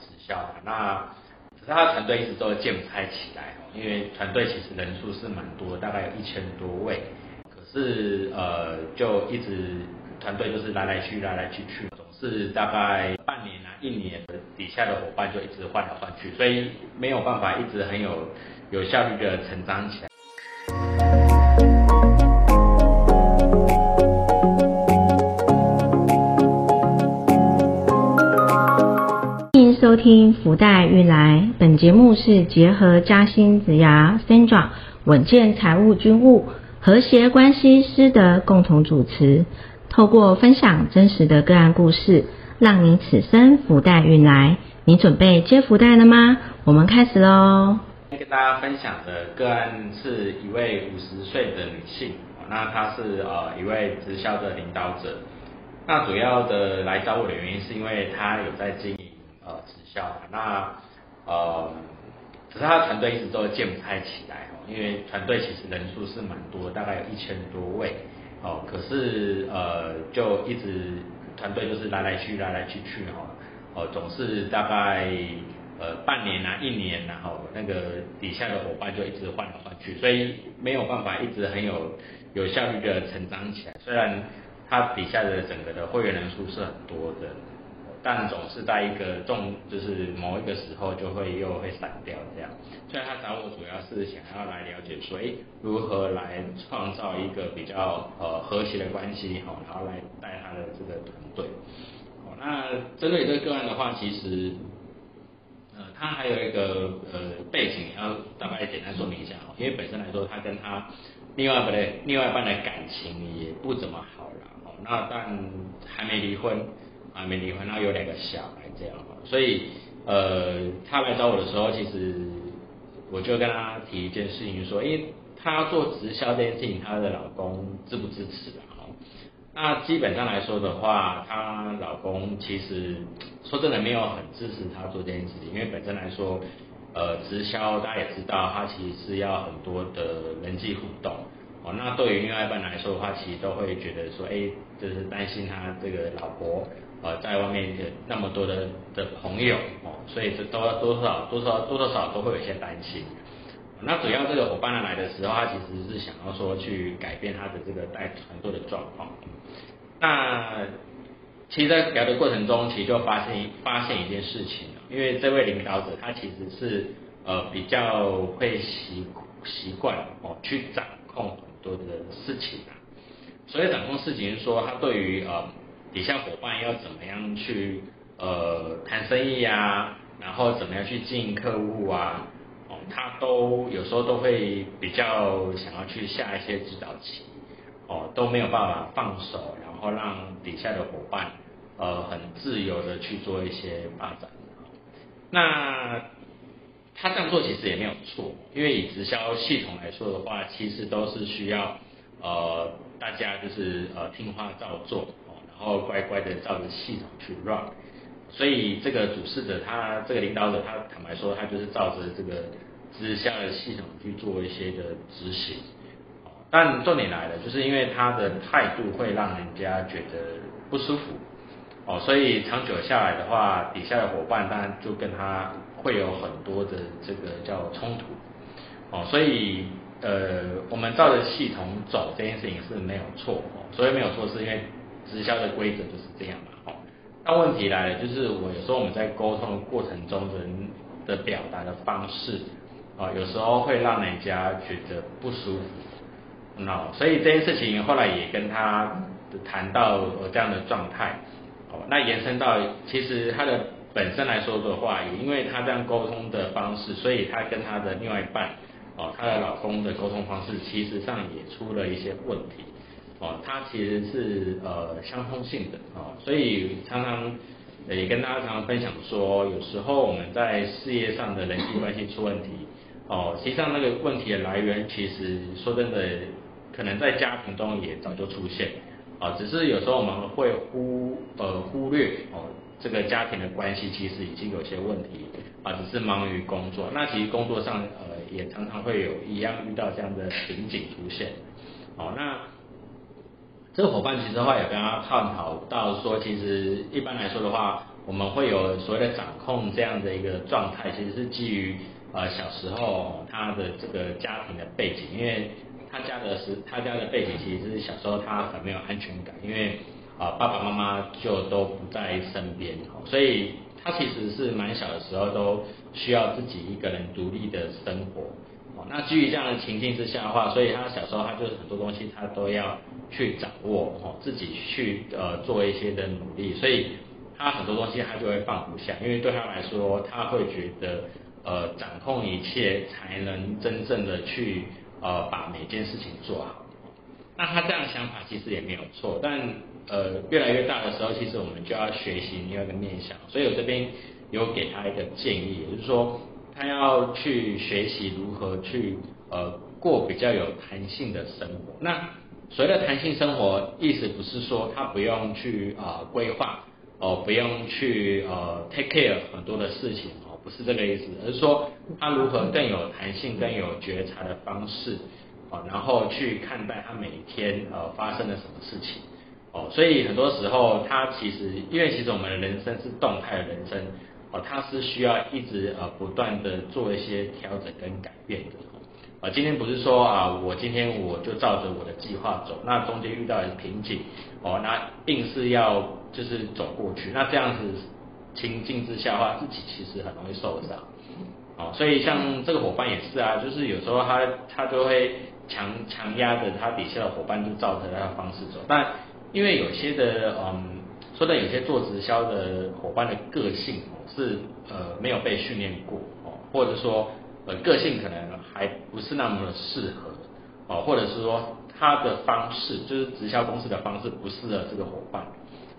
直销的，那可是他的团队一直都建不太起来哦，因为团队其实人数是蛮多，大概有一千多位，可是呃就一直团队就是来来去来来去去，总是大概半年啊一年的底下的伙伴就一直换来换去，所以没有办法一直很有有效率的成长起来。听福袋运来，本节目是结合嘉兴子牙 Sandra 稳健财务军务和谐关系师的共同主持，透过分享真实的个案故事，让你此生福袋运来。你准备接福袋了吗？我们开始喽。跟大家分享的个案是一位五十岁的女性，那她是呃一位直销的领导者，那主要的来找我的原因是因为她有在经营。呃，销那呃，只是他团队一直都建不太起来哦，因为团队其实人数是蛮多，大概有一千多位哦，可是呃，就一直团队就是来来去来来去去哦，哦，总是大概呃半年啊一年然后那个底下的伙伴就一直换来换去，所以没有办法一直很有有效率的成长起来，虽然他底下的整个的会员人数是很多的。但总是在一个重，就是某一个时候就会又会散掉这样。所以他找我主要是想要来了解说，哎，如何来创造一个比较呃和谐的关系，好，然后来带他的这个团队。好，那针对这个个案的话，其实呃他还有一个呃背景要大概简单说明一下哈，因为本身来说他跟他另外的另外一半的感情也不怎么好了，哦，那但还没离婚。还没离婚，然后有两个小孩这样所以呃，他来找我的时候，其实我就跟他提一件事情，说，因为他做直销这件事情，她的老公支不支持啊？那基本上来说的话，她老公其实说真的没有很支持她做这件事情，因为本身来说，呃，直销大家也知道，它其实是要很多的人际互动。哦，那对于另外一半来说的话，其实都会觉得说，哎，就是担心他这个老婆。呃，在外面的那么多的的朋友哦，所以这都多少多少多多少都会有些担心。那主要这个伙伴来的时候，他其实是想要说去改变他的这个带团队的状况。那其实，在聊的过程中，其实就发现发现一件事情因为这位领导者他其实是呃比较会习习惯哦去掌控很多的事情啊。所以掌控事情是说，他对于呃。底下伙伴要怎么样去呃谈生意啊，然后怎么样去经营客户啊，哦，他都有时候都会比较想要去下一些指导棋，哦，都没有办法放手，然后让底下的伙伴呃很自由的去做一些发展。那他这样做其实也没有错，因为以直销系统来说的话，其实都是需要呃大家就是呃听话照做。然后乖乖的照着系统去 run，所以这个主事者他这个领导者他坦白说他就是照着这个直销的系统去做一些的执行，但重点来了，就是因为他的态度会让人家觉得不舒服，哦，所以长久下来的话，底下的伙伴当然就跟他会有很多的这个叫冲突，哦，所以呃我们照着系统走这件事情是没有错，哦所以没有错是因为。直销的规则就是这样嘛，哦，那问题来了，就是我有时候我们在沟通过程中人的表达的方式，啊，有时候会让人家觉得不舒服，那所以这件事情后来也跟他谈到这样的状态，哦，那延伸到其实他的本身来说的话，也因为他这样沟通的方式，所以他跟他的另外一半，哦，他的老公的沟通方式，其实上也出了一些问题。哦，它其实是呃相通性的哦，所以常常也跟大家常常分享说，有时候我们在事业上的人际关系出问题，哦，实际上那个问题的来源，其实说真的，可能在家庭中也早就出现，啊，只是有时候我们会忽呃忽略哦，这个家庭的关系其实已经有些问题，啊，只是忙于工作，那其实工作上呃也常常会有一样遇到这样的瓶颈出现，哦，那。这个伙伴其实的话也跟他探讨到说，其实一般来说的话，我们会有所谓的掌控这样的一个状态，其实是基于呃小时候他的这个家庭的背景，因为他家的是他家的背景，其实是小时候他很没有安全感，因为啊爸爸妈妈就都不在身边，所以他其实是蛮小的时候都需要自己一个人独立的生活。那基于这样的情境之下的话，所以他小时候他就是很多东西他都要去掌握哦，自己去呃做一些的努力，所以他很多东西他就会放不下，因为对他来说他会觉得呃掌控一切才能真正的去呃把每件事情做好。那他这样的想法其实也没有错，但呃越来越大的时候，其实我们就要学习另外一个面向，所以我这边有给他一个建议，也就是说。他要去学习如何去呃过比较有弹性的生活。那所谓的弹性生活，意思不是说他不用去啊规划哦，不用去呃 take care 很多的事情哦，不是这个意思，而是说他如何更有弹性、更有觉察的方式哦，然后去看待他每一天呃发生了什么事情哦。所以很多时候他其实，因为其实我们的人生是动态的人生。哦，它是需要一直呃不断的做一些调整跟改变的。啊，今天不是说啊，我今天我就照着我的计划走，那中间遇到的瓶颈，哦，那硬是要就是走过去，那这样子情境之下的话，自己其实很容易受伤。哦，所以像这个伙伴也是啊，就是有时候他他就会强强压着他底下的伙伴，就照着他的方式走。但因为有些的嗯，说的有些做直销的伙伴的个性。是呃没有被训练过哦，或者说呃个性可能还不是那么的适合哦，或者是说他的方式就是直销公司的方式不适合这个伙伴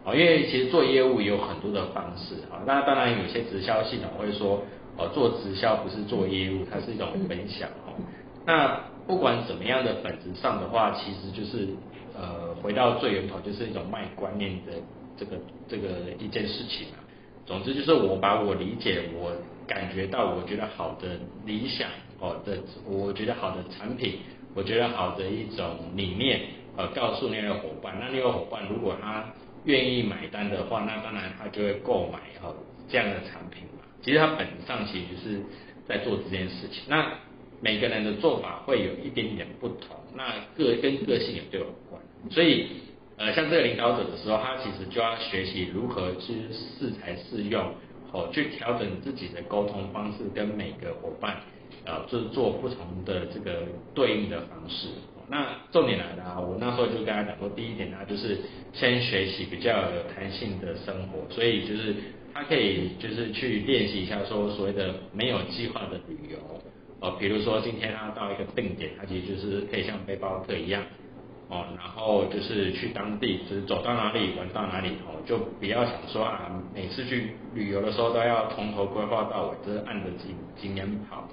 哦，因为其实做业务也有很多的方式啊，那当然有些直销系统会说哦做直销不是做业务，它是一种分享哦。那不管怎么样的本质上的话，其实就是呃回到最源头，就是一种卖观念的这个这个一件事情啊。总之就是我把我理解、我感觉到、我觉得好的理想哦的，我觉得好的产品，我觉得好的一种理念，呃，告诉那位伙伴。那那位伙伴如果他愿意买单的话，那当然他就会购买哦这样的产品嘛。其实他本质上其实是在做这件事情。那每个人的做法会有一点点不同，那个跟个性也都有关，所以。呃，像这个领导者的时候，他其实就要学习如何去适才适用，哦，去调整自己的沟通方式，跟每个伙伴，呃，就是做不同的这个对应的方式。那重点来了啊，我那时候就跟他讲说，第一点呢，就是先学习比较有弹性的生活，所以就是他可以就是去练习一下说所谓的没有计划的旅游，哦，比如说今天他到一个定点，他其实就是可以像背包客一样。哦，然后就是去当地，就是走到哪里玩到哪里哦，就不要想说啊，每次去旅游的时候都要从头规划到尾，就是按着经经验跑。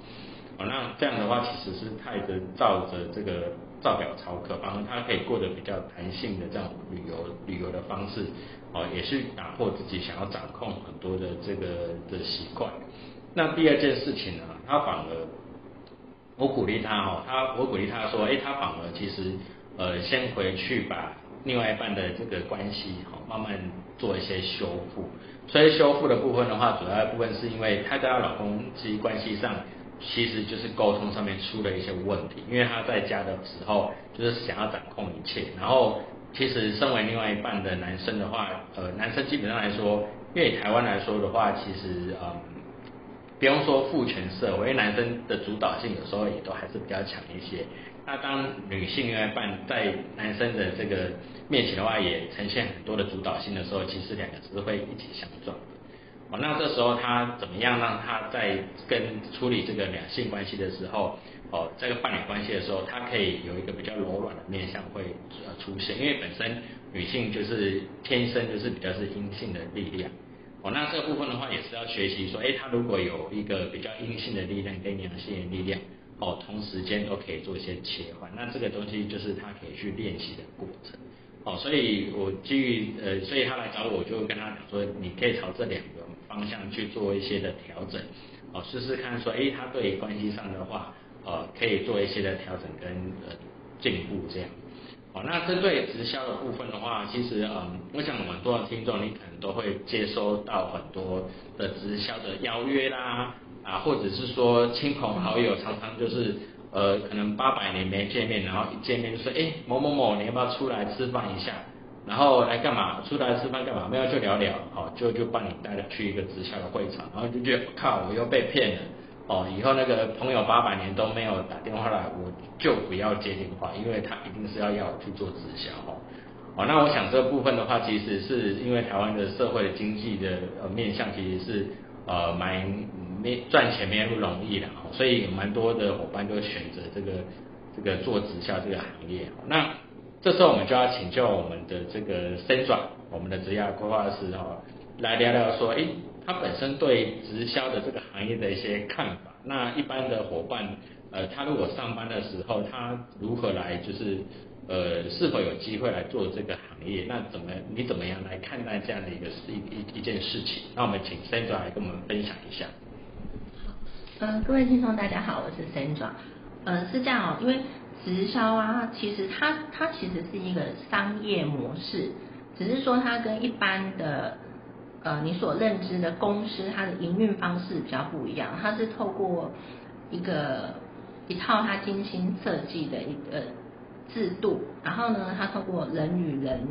哦，那这样的话其实是太的照着这个照表操课，反而他可以过得比较弹性的这样旅游旅游的方式，哦，也是打破自己想要掌控很多的这个的习惯。那第二件事情呢，他反而我鼓励他哦，他我鼓励他说，哎，他反而其实。呃，先回去把另外一半的这个关系好慢慢做一些修复。所以修复的部分的话，主要的部分是因为她跟她老公其实关系上其实就是沟通上面出了一些问题。因为她在家的时候就是想要掌控一切，然后其实身为另外一半的男生的话，呃，男生基本上来说，因为台湾来说的话，其实嗯，不用说父权社会，因为男生的主导性有时候也都还是比较强一些。那当女性另外一半在男生的这个面前的话，也呈现很多的主导性的时候，其实两个是会一起相撞。哦，那这时候他怎么样让他在跟处理这个两性关系的时候，哦，这个伴侣关系的时候，他可以有一个比较柔软的面相会呃出现，因为本身女性就是天生就是比较是阴性的力量。哦，那这部分的话也是要学习说，哎，他如果有一个比较阴性的力量跟阳性的力量。哦，同时间都可以做一些切换，那这个东西就是他可以去练习的过程。哦，所以我基于呃，所以他来找我，我就跟他讲说，你可以朝这两个方向去做一些的调整，哦，试试看说，哎，他对关系上的话，呃，可以做一些的调整跟呃进步这样。哦，那针对直销的部分的话，其实嗯，我想很多少听众你可能都会接收到很多的直销的邀约啦，啊，或者是说亲朋好友常常就是呃，可能八百年没见面，然后一见面就说，哎，某某某，你要不要出来吃饭一下？然后来干嘛？出来吃饭干嘛？没有就聊聊，哦，就就帮你带去一个直销的会场，然后就觉得靠，我又被骗了。哦，以后那个朋友八百年都没有打电话来，我就不要接电话，因为他一定是要要我去做直销哦。哦，那我想这部分的话，其实是因为台湾的社会经济的呃面向其实是呃蛮没赚钱没那么容易的哦，所以蛮多的伙伴都选择这个这个做直销这个行业。那这时候我们就要请教我们的这个深转，我们的职业规划师哦，来聊聊说，哎。他本身对直销的这个行业的一些看法，那一般的伙伴，呃，他如果上班的时候，他如何来就是，呃，是否有机会来做这个行业？那怎么你怎么样来看待这样的一个一一一件事情？那我们请 Sandra 来跟我们分享一下。好，呃，各位听众大家好，我是 Sandra，呃，是这样哦，因为直销啊，其实它它其实是一个商业模式，只是说它跟一般的。呃，你所认知的公司，它的营运方式比较不一样，它是透过一个一套它精心设计的一个制度，然后呢，它透过人与人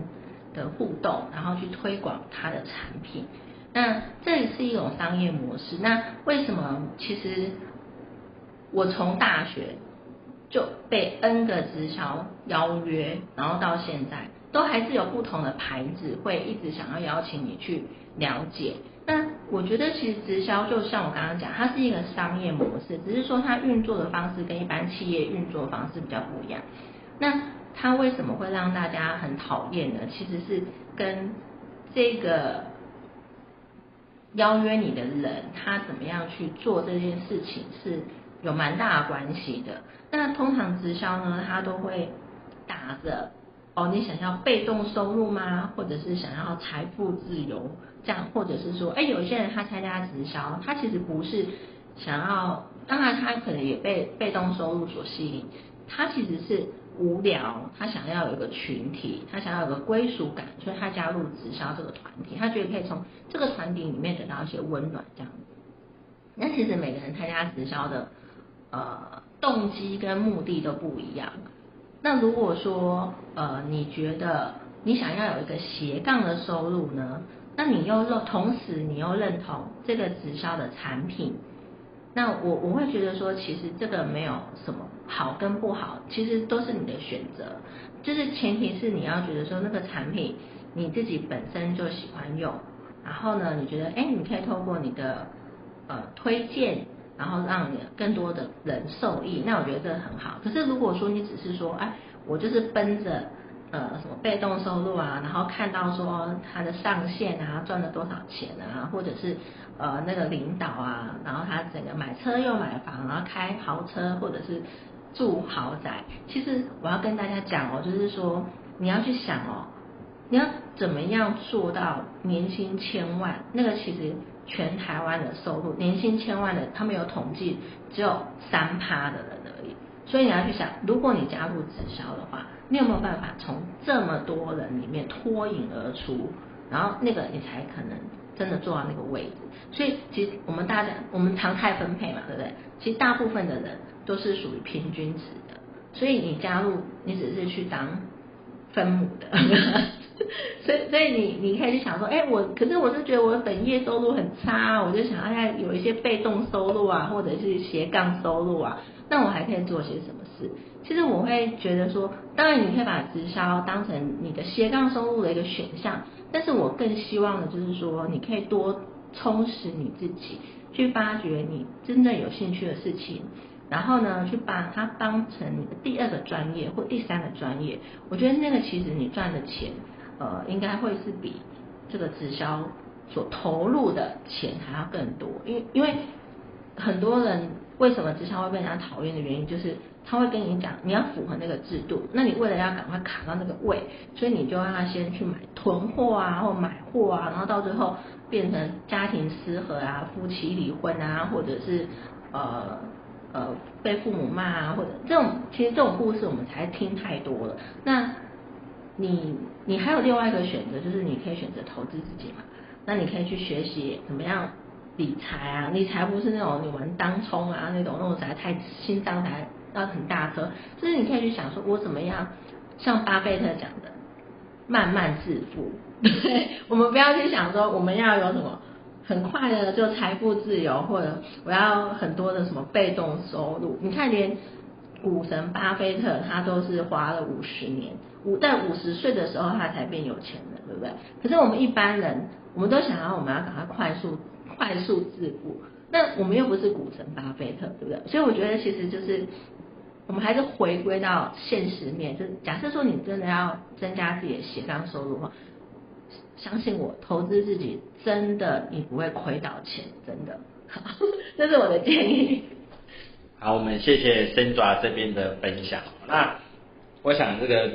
的互动，然后去推广它的产品。那这也是一种商业模式。那为什么？其实我从大学就被 N 个直销邀约，然后到现在。都还是有不同的牌子会一直想要邀请你去了解。那我觉得其实直销就像我刚刚讲，它是一个商业模式，只是说它运作的方式跟一般企业运作方式比较不一样。那他为什么会让大家很讨厌呢？其实是跟这个邀约你的人他怎么样去做这件事情是有蛮大的关系的。那通常直销呢，他都会打着。哦，你想要被动收入吗？或者是想要财富自由？这样，或者是说，哎，有些人他参加直销，他其实不是想要，当然他可能也被被动收入所吸引，他其实是无聊，他想要有一个群体，他想要有个归属感，所以他加入直销这个团体，他觉得可以从这个团体里面得到一些温暖，这样。那其实每个人参加直销的呃动机跟目的都不一样。那如果说呃你觉得你想要有一个斜杠的收入呢？那你又认同时你又认同这个直销的产品，那我我会觉得说其实这个没有什么好跟不好，其实都是你的选择，就是前提是你要觉得说那个产品你自己本身就喜欢用，然后呢你觉得哎你可以透过你的呃推荐。然后让你更多的人受益，那我觉得这个很好。可是如果说你只是说，哎，我就是奔着呃什么被动收入啊，然后看到说他的上线啊赚了多少钱啊，或者是呃那个领导啊，然后他整个买车又买房，然后开豪车或者是住豪宅，其实我要跟大家讲哦，就是说你要去想哦，你要怎么样做到年薪千万？那个其实。全台湾的收入年薪千万的，他们有统计只有三趴的人而已。所以你要去想，如果你加入直销的话，你有没有办法从这么多人里面脱颖而出？然后那个你才可能真的做到那个位置。所以其实我们大家我们常态分配嘛，对不对？其实大部分的人都是属于平均值的。所以你加入，你只是去当分母的。所以，所以你你可以去想说，哎，我可是我是觉得我本业收入很差，我就想要有一些被动收入啊，或者是斜杠收入啊，那我还可以做些什么事？其实我会觉得说，当然你可以把直销当成你的斜杠收入的一个选项，但是我更希望的就是说，你可以多充实你自己，去发掘你真正有兴趣的事情，然后呢，去把它当成你的第二个专业或第三个专业。我觉得那个其实你赚的钱。呃，应该会是比这个直销所投入的钱还要更多，因为因为很多人为什么直销会被人家讨厌的原因，就是他会跟你讲你要符合那个制度，那你为了要赶快卡到那个位，所以你就让他先去买囤货啊，或买货啊，然后到最后变成家庭失和啊，夫妻离婚啊，或者是呃呃被父母骂啊，或者这种其实这种故事我们才听太多了，那。你你还有另外一个选择，就是你可以选择投资自己嘛。那你可以去学习怎么样理财啊，理财不是那种你玩当冲啊那种那种实在太心脏才要很大颗，就是你可以去想说，我怎么样像巴菲特讲的，慢慢致富。对，我们不要去想说我们要有什么很快的就财富自由，或者我要很多的什么被动收入。你看连。股神巴菲特，他都是花了五十年，五在五十岁的时候他才变有钱的，对不对？可是我们一般人，我们都想要我们要赶快快速快速致富，那我们又不是股神巴菲特，对不对？所以我觉得其实就是我们还是回归到现实面，就假设说你真的要增加自己的斜杠收入的话，相信我，投资自己真的你不会亏到钱，真的，这是我的建议。好，我们谢谢森爪这边的分享。那我想这个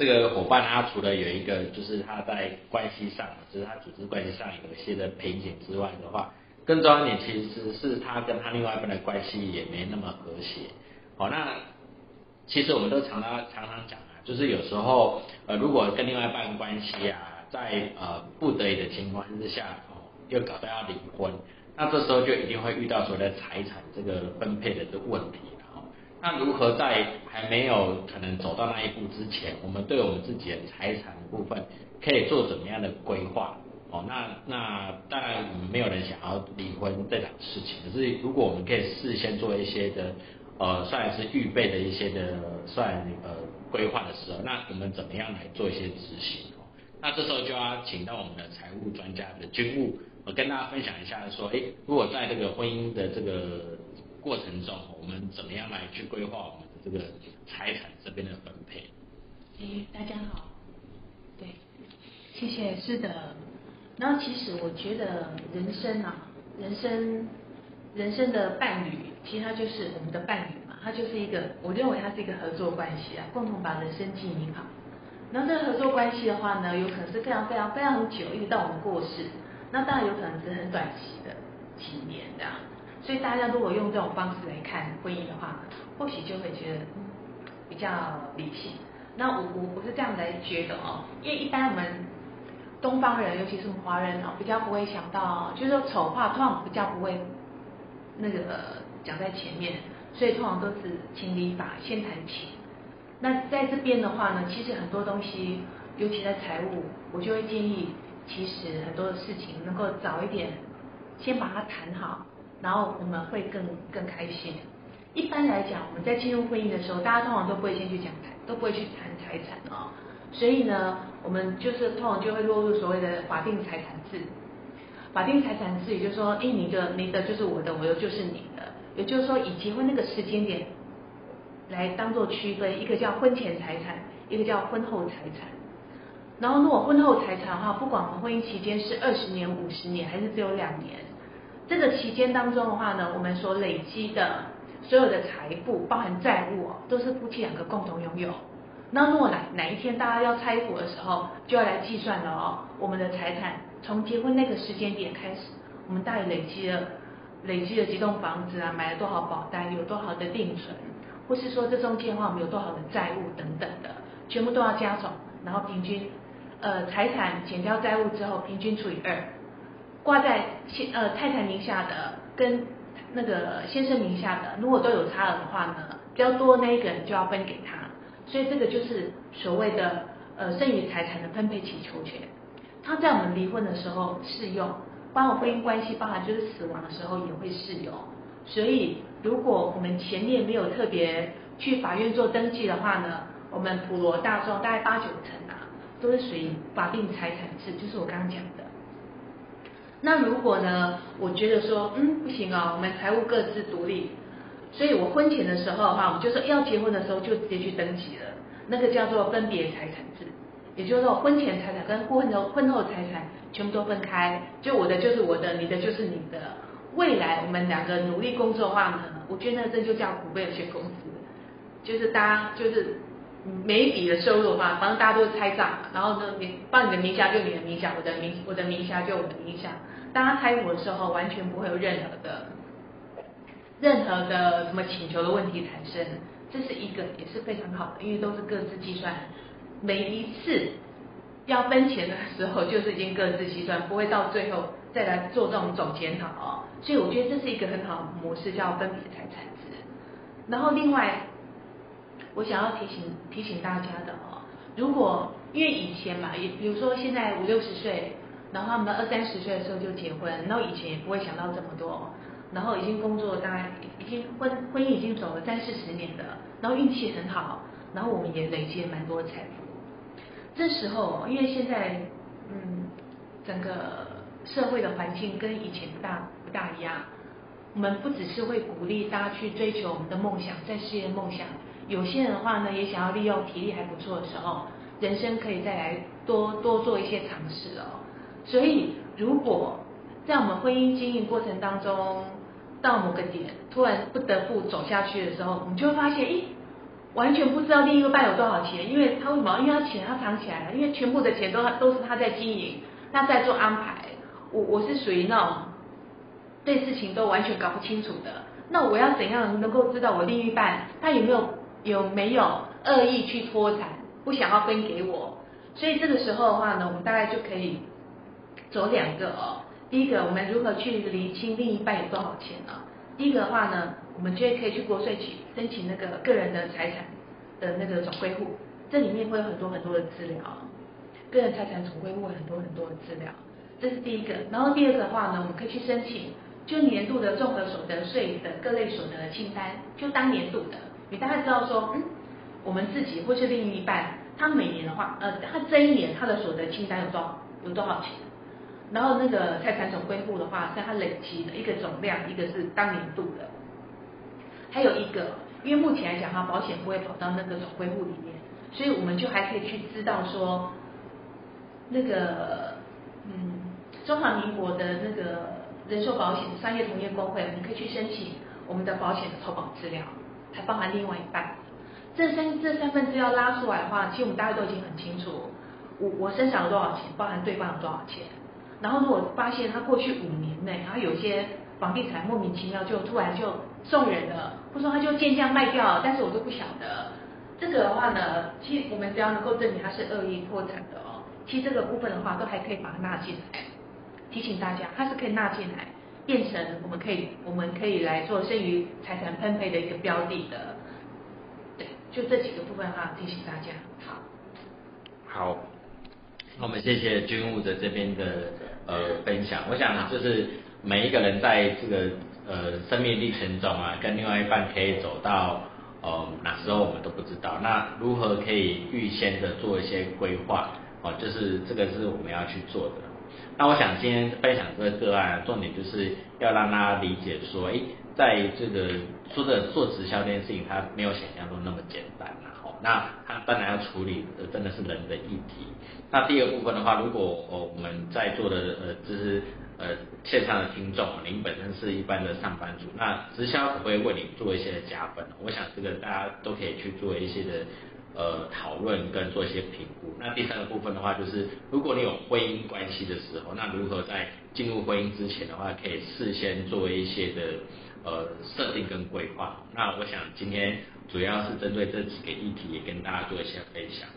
这个伙伴他除了有一个就是他在关系上，就是他组织关系上有一些的瓶颈之外的话，更重要一点其实是他跟他另外一半的关系也没那么和谐。好，那其实我们都常常常常讲啊，就是有时候呃如果跟另外一半关系啊，在呃不得已的情况之下，哦又搞到要离婚。那这时候就一定会遇到所谓的财产这个分配的这问题了。那如何在还没有可能走到那一步之前，我们对我们自己的财产部分可以做怎么样的规划？哦，那那当然我们没有人想要离婚这档事情，可是如果我们可以事先做一些的呃，算是预备的一些的算呃规划的时候，那我们怎么样来做一些执行？哦那这时候就要请到我们的财务专家的军务。我跟大家分享一下，说，哎，如果在这个婚姻的这个过程中，我们怎么样来去规划我们的这个财产这边的分配？哎，大家好，对，谢谢，是的。然后其实我觉得人生啊，人生人生的伴侣，其实他就是我们的伴侣嘛，他就是一个，我认为他是一个合作关系啊，共同把人生经营好。然后这个合作关系的话呢，有可能是非常非常非常久，一直到我们过世。那当然有可能是很短期的几年这样，所以大家如果用这种方式来看婚姻的话，或许就会觉得比较理性。那我我我是这样来觉得哦，因为一般我们东方人，尤其是华人哦，比较不会想到，就是说丑话通常比较不会那个讲在前面，所以通常都是情理法先谈情。那在这边的话呢，其实很多东西，尤其在财务，我就会建议。其实很多的事情能够早一点先把它谈好，然后我们会更更开心。一般来讲，我们在进入婚姻的时候，大家通常都不会先去讲财，都不会去谈财产哦。所以呢，我们就是通常就会落入所谓的法定财产制。法定财产制也就是说，哎，你的你的就是我的，我的就是你的。也就是说，以结婚那个时间点来当做区分，一个叫婚前财产，一个叫婚后财产。然后，如果婚后财产的话，不管我们婚姻期间是二十年、五十年，还是只有两年，这个期间当中的话呢，我们所累积的所有的财富，包含债务哦，都是夫妻两个共同拥有。那如果哪哪一天大家要拆股的时候，就要来计算了哦，我们的财产从结婚那个时间点开始，我们大概累积了累积了几栋房子啊，买了多少保单，有多少的定存，或是说这中间的话，我们有多少的债务等等的，全部都要加总，然后平均。呃，财产减掉债务之后，平均除以二，挂在先呃太太名下的跟那个先生名下的，如果都有差额的话呢，比较多那一个人就要分给他，所以这个就是所谓的呃剩余财产的分配请求权，它在我们离婚的时候适用，包括婚姻关系，包含就是死亡的时候也会适用，所以如果我们前面没有特别去法院做登记的话呢，我们普罗大众大概八九成啊。都是属于法定财产制，就是我刚刚讲的。那如果呢，我觉得说，嗯，不行啊，我们财务各自独立，所以我婚前的时候的话，我们就说要结婚的时候就直接去登记了，那个叫做分别财产制，也就是说婚前财产跟婚后婚后财产全部都分开，就我的就是我的，你的就是你的。未来我们两个努力工作的话呢，我觉得这就叫股份有限公司，就是大家就是。每一笔的收入的话，反正大家都是拆账，然后呢，你放你的名下就你的名下，我的名我的名下就我的名下。大家拆伙的时候，完全不会有任何的任何的什么请求的问题产生，这是一个也是非常好的，因为都是各自计算每一次要分钱的时候，就是已经各自计算，不会到最后再来做这种总检讨哦。所以我觉得这是一个很好的模式，叫分别财产制。然后另外，我想要提醒提醒大家的哦，如果因为以前嘛，也比如说现在五六十岁，然后他们二三十岁的时候就结婚，然后以前也不会想到这么多，然后已经工作大概已经婚婚姻已经走了三四十年的，然后运气很好，然后我们也累积了蛮多财富。这时候，因为现在嗯，整个社会的环境跟以前不大不大一样，我们不只是会鼓励大家去追求我们的梦想，在事业梦想，有些人的话呢，也想要利用体力还不错的时候，人生可以再来多多做一些尝试哦。所以，如果在我们婚姻经营过程当中，到某个点突然不得不走下去的时候，我们就会发现，咦，完全不知道另一个伴有多少钱，因为他为什么？因为他钱他藏起来了，因为全部的钱都都是他在经营，他在做安排。我我是属于那种对事情都完全搞不清楚的。那我要怎样能够知道我另一半他有没有有没有恶意去脱产，不想要分给我？所以这个时候的话呢，我们大概就可以走两个哦。第一个，我们如何去厘清另一半有多少钱呢？第一个的话呢，我们就可以去国税局申请那个个人的财产的那个总归户，这里面会有很多很多的资料，个人财产总归户很多很多的资料，这是第一个。然后第二个的话呢，我们可以去申请就年度的综合所得税的各类所得清单，就当年度的，你大概知道说，嗯，我们自己或是另一半，他每年的话，呃，他这一年他的所得清单有多少有多少钱？然后那个财产总归户的话，是它累积的一个总量，一个是当年度的，还有一个，因为目前来讲哈，保险不会跑到那个总归户里面，所以我们就还可以去知道说，那个嗯，中华民国的那个人寿保险商业同业公会，你可以去申请我们的保险的投保资料，还包含另外一半，这三这三份资料拉出来的话，其实我们大家都已经很清楚，我我身上有多少钱，包含对方有多少钱。然后如果发现他过去五年内，然后有些房地产莫名其妙就突然就送人了，或者说他就贱价卖掉了，但是我都不晓得。这个的话呢，其实我们只要能够证明他是恶意破产的哦，其实这个部分的话都还可以把它纳进来。提醒大家，它是可以纳进来，变成我们可以我们可以来做剩余财产分配的一个标的的。对，就这几个部分哈，提醒大家。好。好。那我们谢谢军务的这边的呃分享。我想就是每一个人在这个呃生命历程中啊，跟另外一半可以走到呃哪时候我们都不知道。那如何可以预先的做一些规划？哦，就是这个是我们要去做的。那我想今天分享这个个案，重点就是要让大家理解说，诶，在这个说的做直销这件事情，它没有想象中那么简单。那他当然要处理的真的是人的议题。那第二部分的话，如果哦我们在座的呃就是呃线上的听众，您本身是一般的上班族，那直销可不可以为你做一些加分？我想这个大家都可以去做一些的呃讨论跟做一些评估。那第三个部分的话，就是如果你有婚姻关系的时候，那如何在进入婚姻之前的话，可以事先做一些的呃设定跟规划。那我想今天。主要是针对这几个议题，也跟大家做一些分享。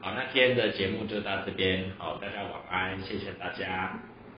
好，那今天的节目就到这边，好，大家晚安，谢谢大家。